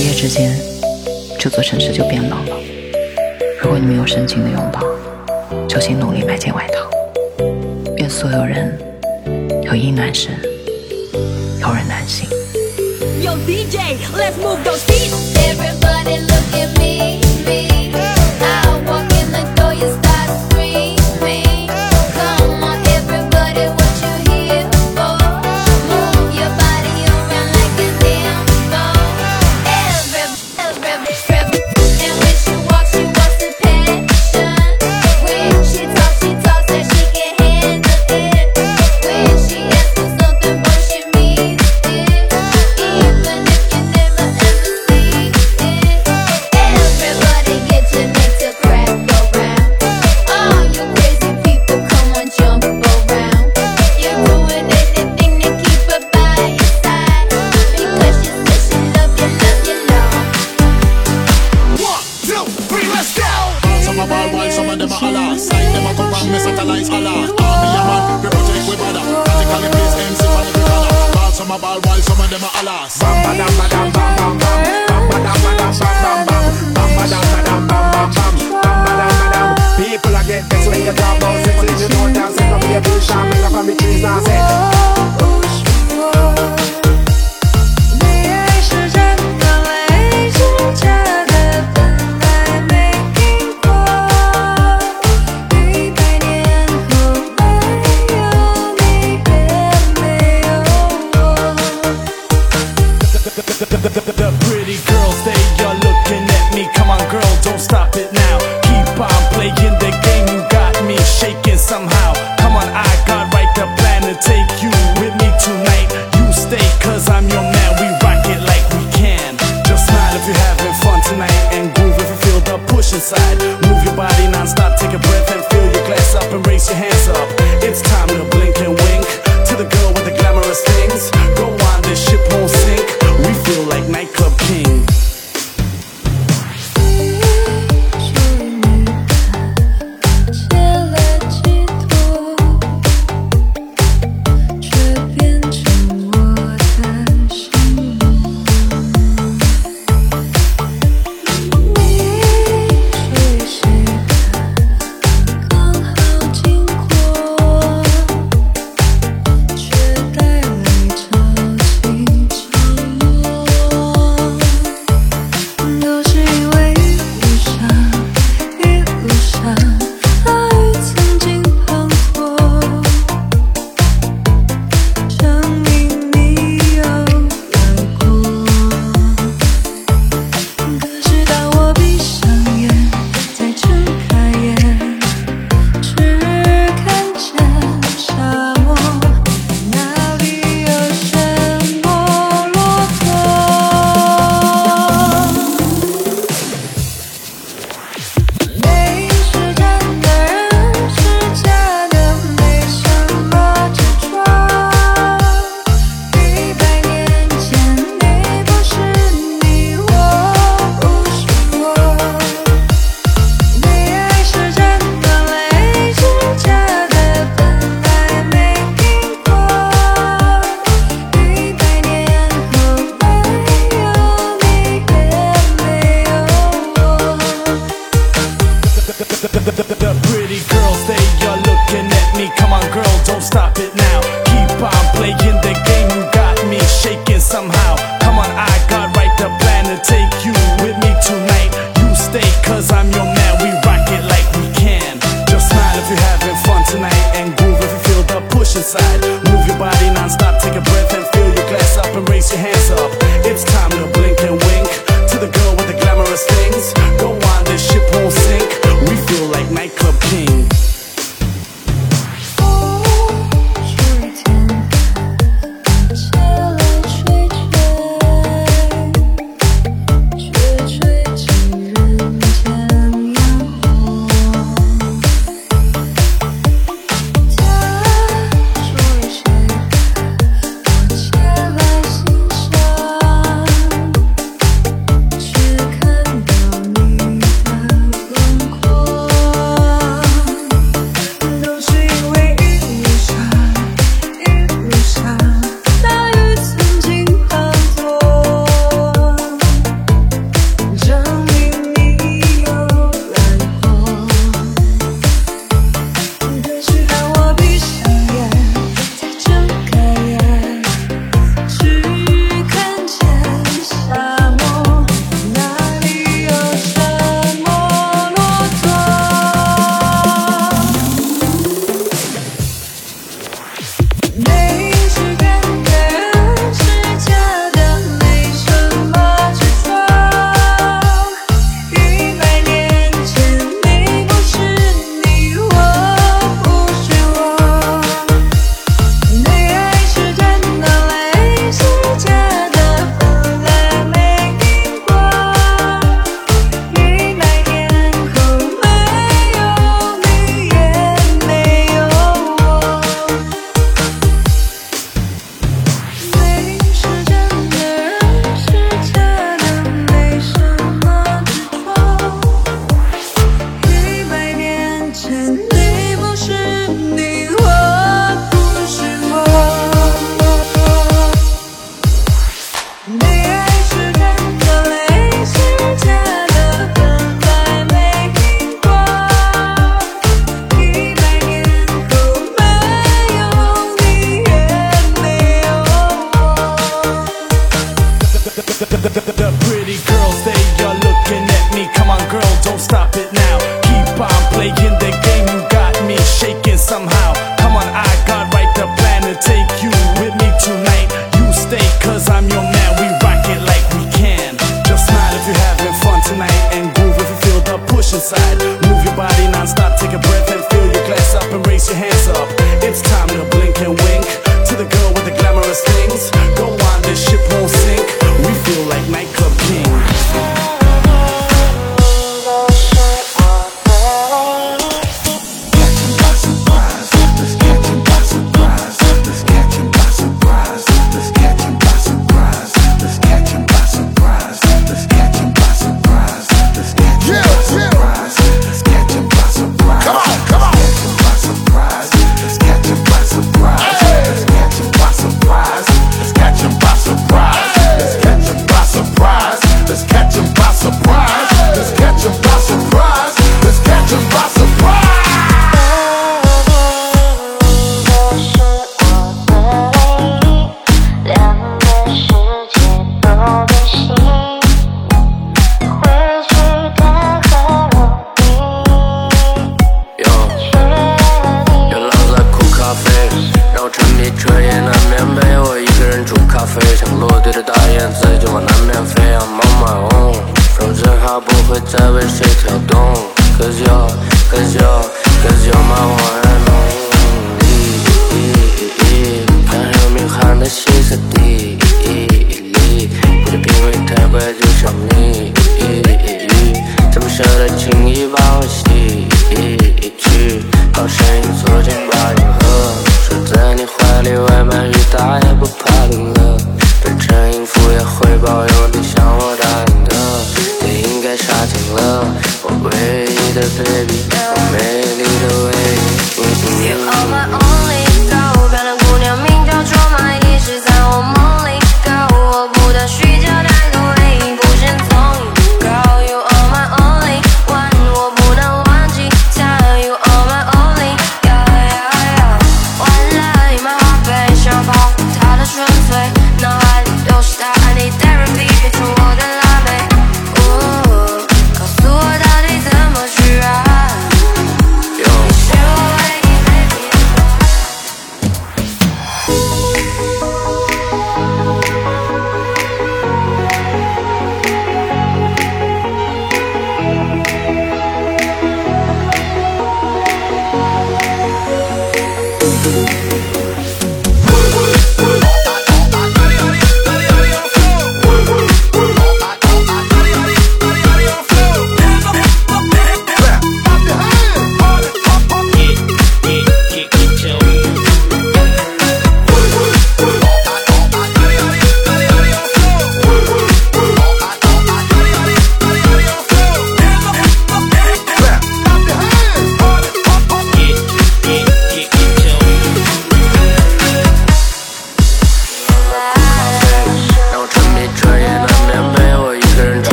一夜之间这座城市就变冷了。如果你没有深情的拥抱就请努力买件外套愿所有人有衣暖身有人暖心 yo dj let's move feet. Everybody look at me.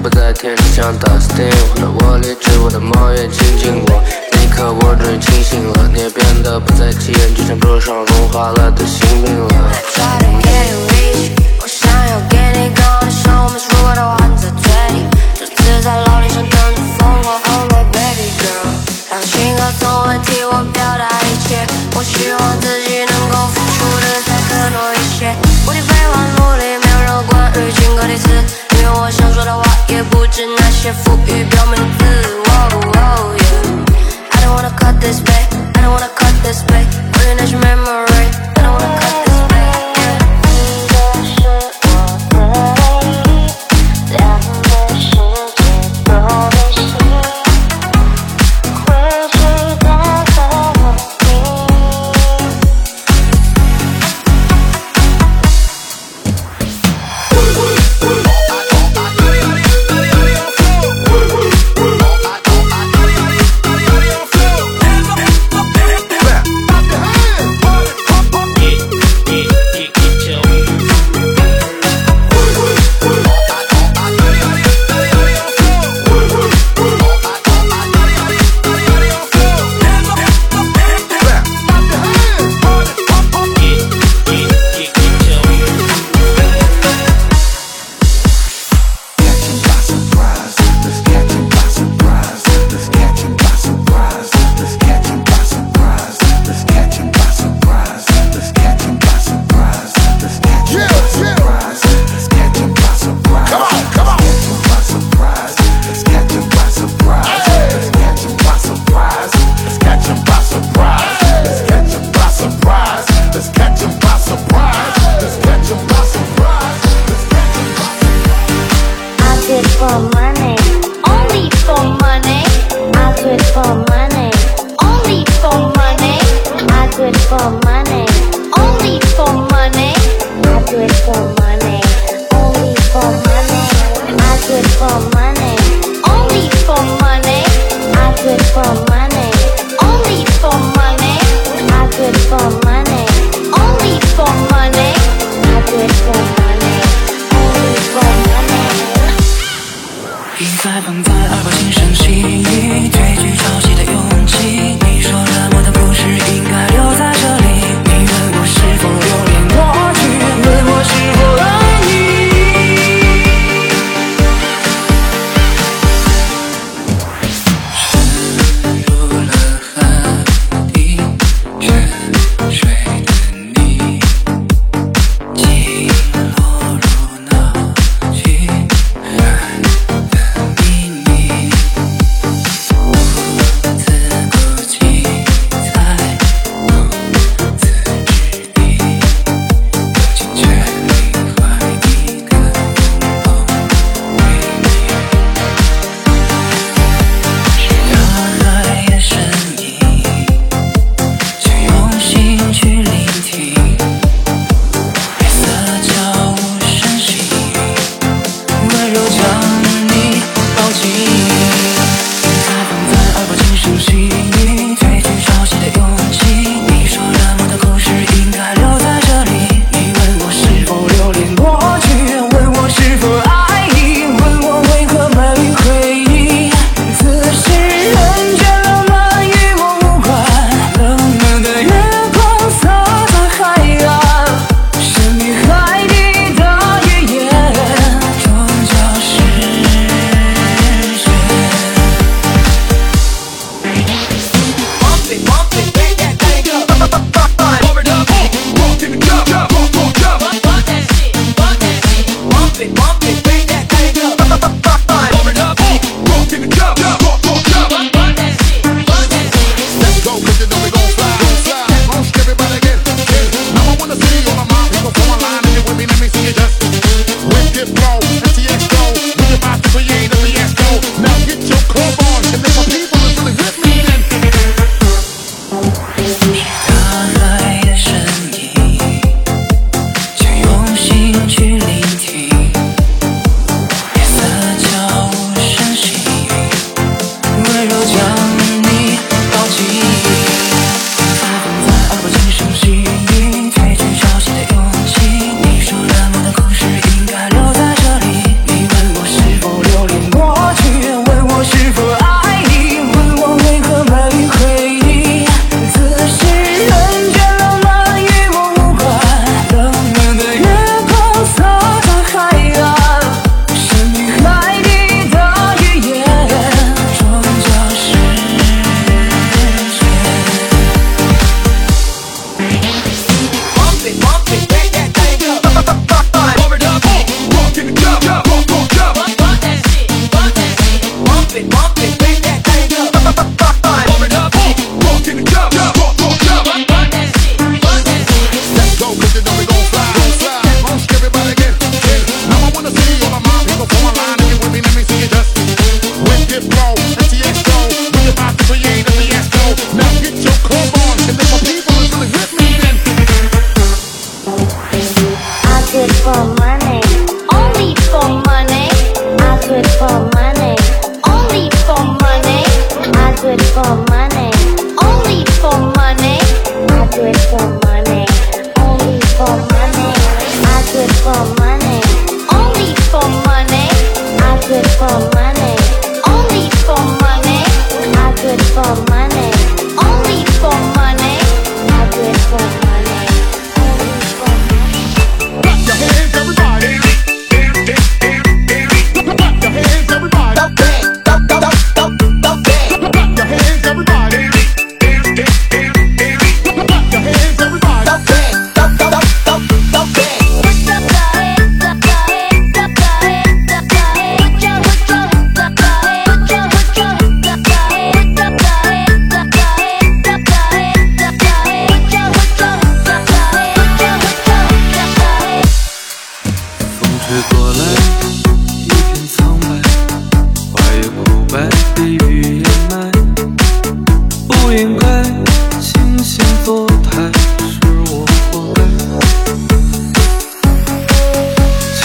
不再天真，像打 steam。我的卧，我的梦也亲近我。那刻，我终于清醒了。你也变得不再起眼，就像桌上融化了的星冰了。I try to get rich。我想要给你更好的生活，没输的还在追你。这次在楼顶上等着风狂。Oh my baby girl，让情歌总会替我表达一切。我希望自己能够付出的再更多一些。我的备忘录里没有任何关于情歌的字。我想说的话，也不止那些浮于表面的自我。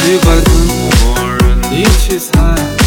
奇怪，怎么任你去猜？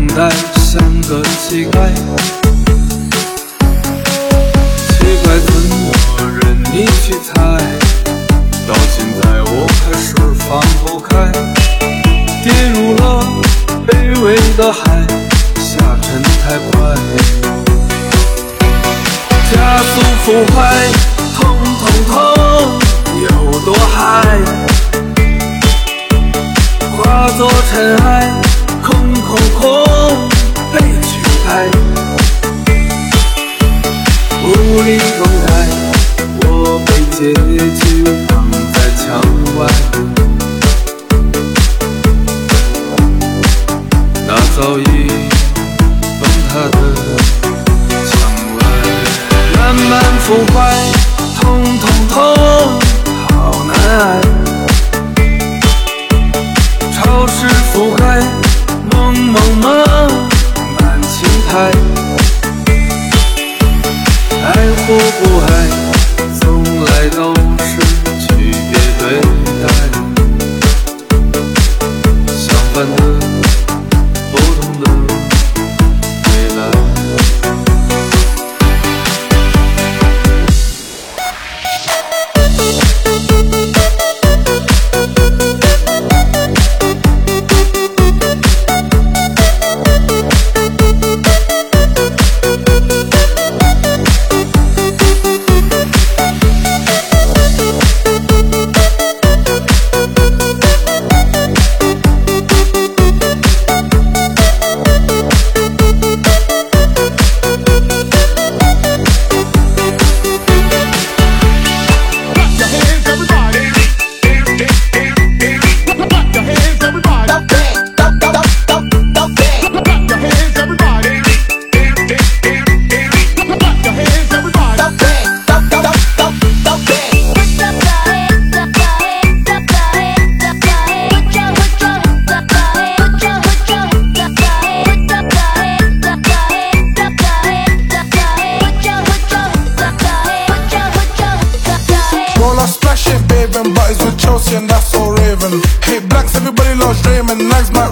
等待像个乞丐乞丐怎么任你去猜到现在我还是放不开跌入了卑微的海下沉太快加速腐坏痛痛痛有多嗨化作尘埃空空被取代，无力重来，我被结局放在墙外。那早已崩塌的墙外，慢慢腐坏。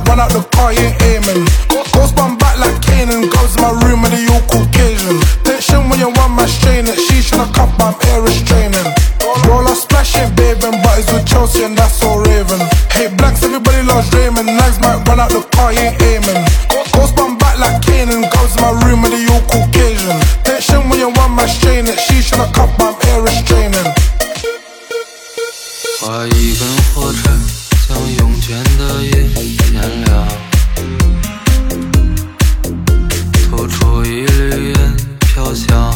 run out the 天亮吐出一缕烟，飘香。